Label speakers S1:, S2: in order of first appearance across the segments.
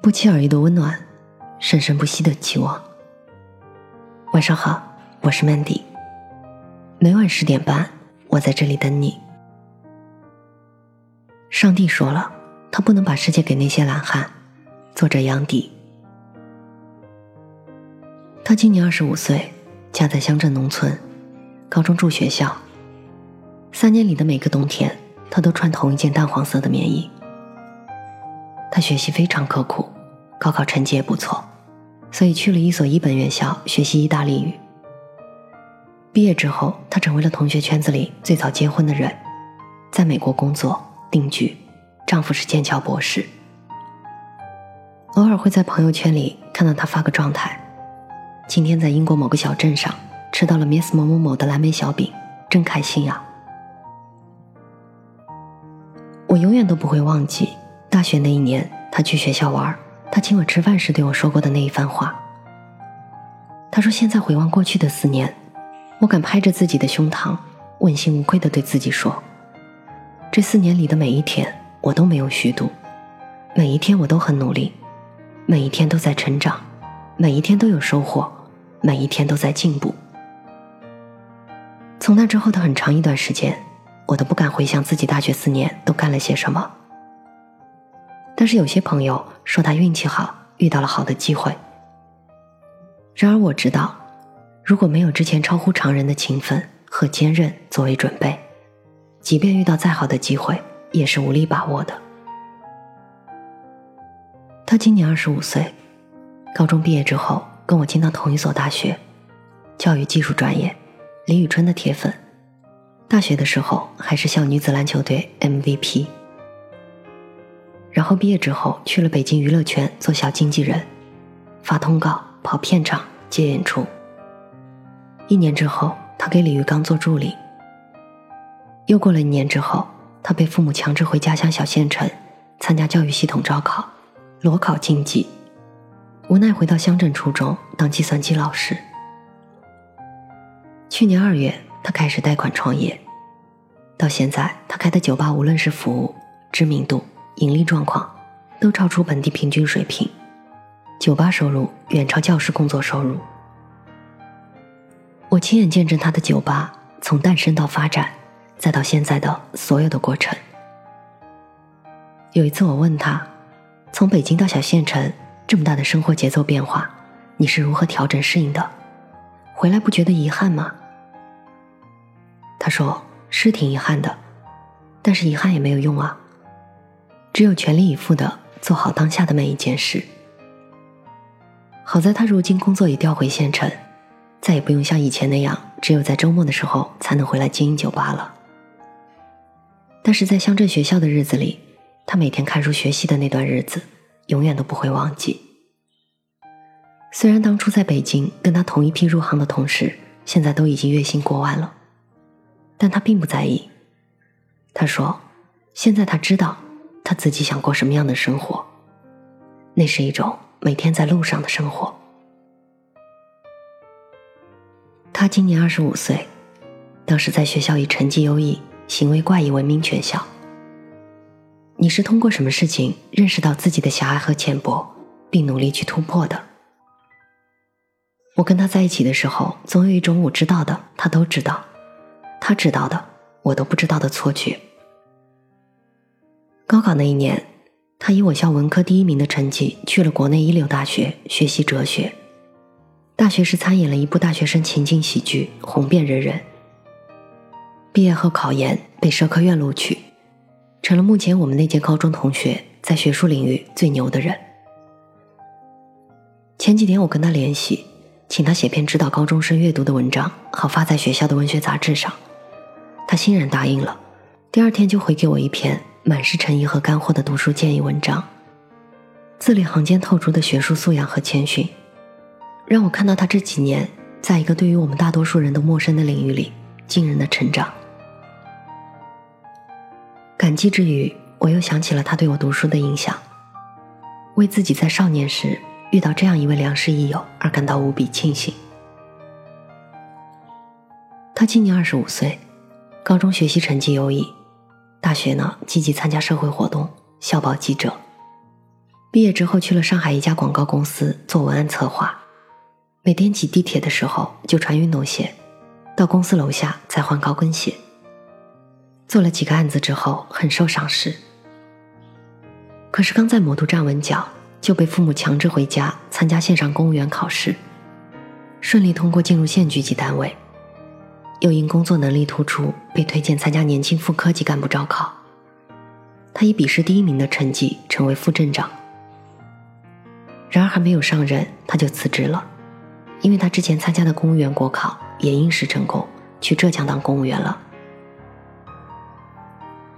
S1: 不期而遇的温暖，生生不息的期望。晚上好，我是 Mandy。每晚十点半，我在这里等你。上帝说了，他不能把世界给那些懒汉。作者杨迪。他今年二十五岁，家在乡镇农村，高中住学校。三年里的每个冬天，他都穿同一件淡黄色的棉衣。他学习非常刻苦，高考成绩也不错，所以去了一所一本院校学习意大利语。毕业之后，他成为了同学圈子里最早结婚的人，在美国工作定居，丈夫是剑桥博士。偶尔会在朋友圈里看到他发个状态。今天在英国某个小镇上吃到了 Miss 某某某的蓝莓小饼，真开心呀！我永远都不会忘记大学那一年，他去学校玩，他请我吃饭时对我说过的那一番话。他说：“现在回望过去的四年，我敢拍着自己的胸膛，问心无愧的对自己说，这四年里的每一天，我都没有虚度，每一天我都很努力，每一天都在成长，每一天都有收获。”每一天都在进步。从那之后的很长一段时间，我都不敢回想自己大学四年都干了些什么。但是有些朋友说他运气好，遇到了好的机会。然而我知道，如果没有之前超乎常人的勤奋和坚韧作为准备，即便遇到再好的机会，也是无力把握的。他今年二十五岁，高中毕业之后。跟我进到同一所大学，教育技术专业，李宇春的铁粉。大学的时候还是校女子篮球队 MVP。然后毕业之后去了北京娱乐圈做小经纪人，发通告、跑片场、接演出。一年之后，他给李玉刚做助理。又过了一年之后，他被父母强制回家乡小县城参加教育系统招考，裸考经济。无奈回到乡镇初中当计算机老师。去年二月，他开始贷款创业，到现在他开的酒吧，无论是服务、知名度、盈利状况，都超出本地平均水平，酒吧收入远超教师工作收入。我亲眼见证他的酒吧从诞生到发展，再到现在的所有的过程。有一次我问他，从北京到小县城。这么大的生活节奏变化，你是如何调整适应的？回来不觉得遗憾吗？他说是挺遗憾的，但是遗憾也没有用啊，只有全力以赴的做好当下的每一件事。好在他如今工作也调回县城，再也不用像以前那样只有在周末的时候才能回来经营酒吧了。但是在乡镇学校的日子里，他每天看书学习的那段日子。永远都不会忘记。虽然当初在北京跟他同一批入行的同事，现在都已经月薪过万了，但他并不在意。他说：“现在他知道他自己想过什么样的生活，那是一种每天在路上的生活。”他今年二十五岁，当时在学校以成绩优异、行为怪异闻名全校。你是通过什么事情认识到自己的狭隘和浅薄，并努力去突破的？我跟他在一起的时候，总有一种我知道的，他都知道；他知道的，我都不知道的错觉。高考那一年，他以我校文科第一名的成绩去了国内一流大学学习哲学，大学时参演了一部大学生情景喜剧，红遍人人。毕业后考研被社科院录取。成了目前我们那届高中同学在学术领域最牛的人。前几天我跟他联系，请他写篇指导高中生阅读的文章，好发在学校的文学杂志上。他欣然答应了，第二天就回给我一篇满是诚意和干货的读书建议文章，字里行间透出的学术素养和谦逊，让我看到他这几年在一个对于我们大多数人都陌生的领域里惊人的成长。感激之余，我又想起了他对我读书的影响，为自己在少年时遇到这样一位良师益友而感到无比庆幸。他今年二十五岁，高中学习成绩优异，大学呢积极参加社会活动，校报记者。毕业之后去了上海一家广告公司做文案策划，每天挤地铁的时候就穿运动鞋，到公司楼下再换高跟鞋。做了几个案子之后很受赏识，可是刚在魔都站稳脚，就被父母强制回家参加线上公务员考试，顺利通过进入县局级单位。又因工作能力突出，被推荐参加年轻副科级干部招考。他以笔试第一名的成绩成为副镇长。然而还没有上任，他就辞职了，因为他之前参加的公务员国考也应试成功，去浙江当公务员了。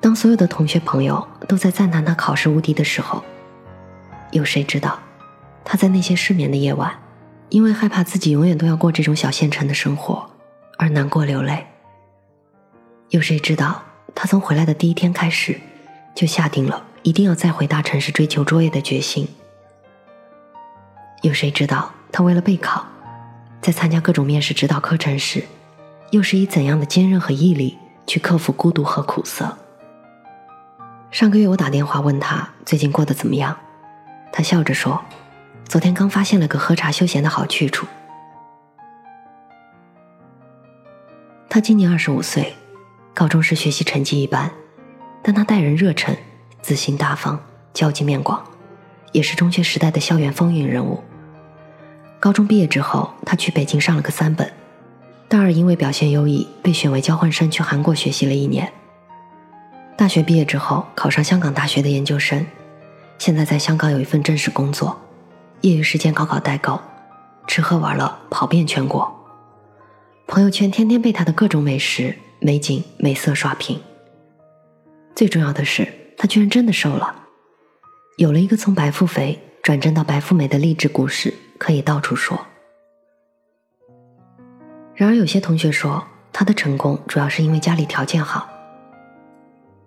S1: 当所有的同学朋友都在赞叹他考试无敌的时候，有谁知道他在那些失眠的夜晚，因为害怕自己永远都要过这种小县城的生活。而难过流泪。有谁知道，他从回来的第一天开始，就下定了一定要再回大城市追求卓越的决心。有谁知道，他为了备考，在参加各种面试指导课程时，又是以怎样的坚韧和毅力去克服孤独和苦涩？上个月我打电话问他最近过得怎么样，他笑着说：“昨天刚发现了个喝茶休闲的好去处。”他今年二十五岁，高中时学习成绩一般，但他待人热忱、自信大方、交际面广，也是中学时代的校园风云人物。高中毕业之后，他去北京上了个三本，大二因为表现优异，被选为交换生去韩国学习了一年。大学毕业之后，考上香港大学的研究生，现在在香港有一份正式工作，业余时间搞搞代购，吃喝玩乐跑遍全国。朋友圈天天被他的各种美食、美景、美色刷屏。最重要的是，他居然真的瘦了，有了一个从白富肥转正到白富美的励志故事，可以到处说。然而，有些同学说他的成功主要是因为家里条件好，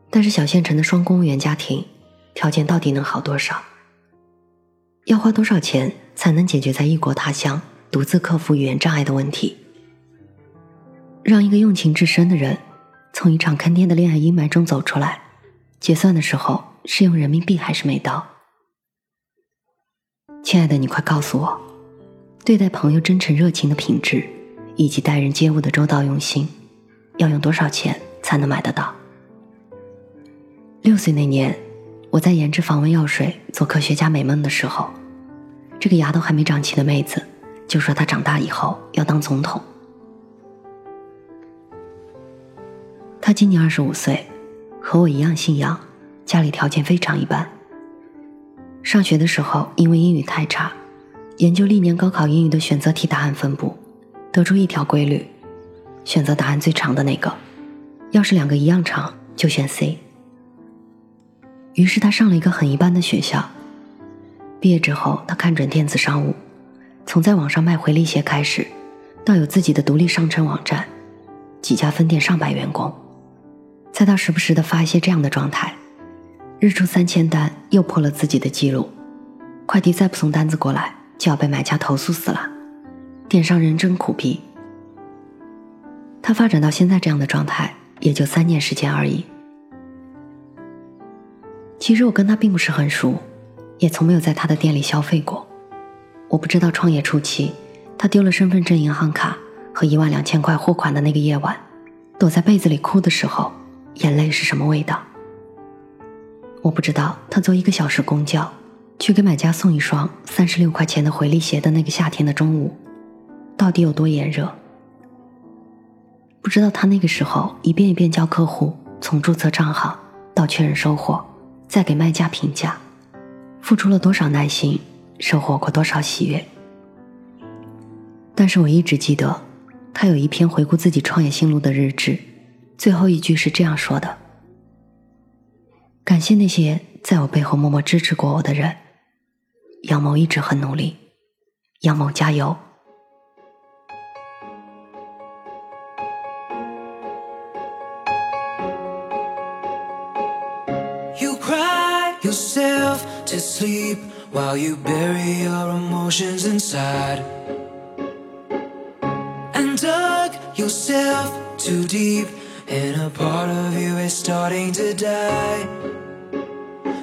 S1: 但是小县城的双公务员家庭，条件到底能好多少？要花多少钱才能解决在异国他乡独自克服语言障碍的问题？让一个用情至深的人从一场坑爹的恋爱阴霾中走出来，结算的时候是用人民币还是美刀？亲爱的，你快告诉我，对待朋友真诚热情的品质，以及待人接物的周到用心，要用多少钱才能买得到？六岁那年，我在研制防蚊药水做科学家美梦的时候，这个牙都还没长齐的妹子就说她长大以后要当总统。他今年二十五岁，和我一样信仰，家里条件非常一般。上学的时候，因为英语太差，研究历年高考英语的选择题答案分布，得出一条规律：选择答案最长的那个，要是两个一样长，就选 C。于是他上了一个很一般的学校。毕业之后，他看准电子商务，从在网上卖回力鞋开始，到有自己的独立商城网站，几家分店，上百员工。再到时不时的发一些这样的状态，日出三千单又破了自己的记录，快递再不送单子过来就要被买家投诉死了，电商人真苦逼。他发展到现在这样的状态，也就三年时间而已。其实我跟他并不是很熟，也从没有在他的店里消费过，我不知道创业初期他丢了身份证、银行卡和一万两千块货款的那个夜晚，躲在被子里哭的时候。眼泪是什么味道？我不知道。他坐一个小时公交去给买家送一双三十六块钱的回力鞋的那个夏天的中午，到底有多炎热？不知道他那个时候一遍一遍教客户从注册账号到确认收货，再给卖家评价，付出了多少耐心，收获过多少喜悦。但是我一直记得，他有一篇回顾自己创业心路的日志。最后一句是这样说的：“感谢那些在我背后默默支持过我的人，杨某一直很努力，杨某加油。” and starting to die.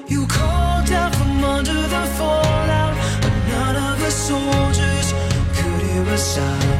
S1: You called out from under the
S2: fallout, but none of the soldiers could hear a sound.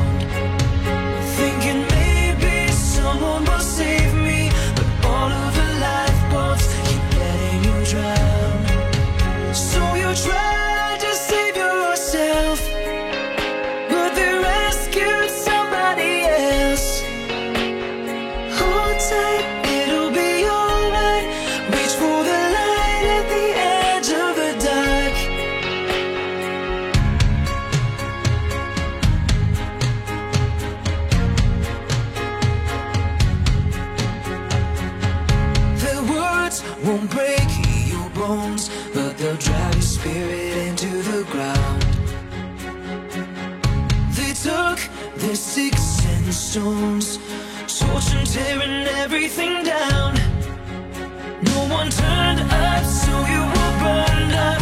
S2: and sticks and stones, torch tearing everything down. No one turned up, so you were burned up.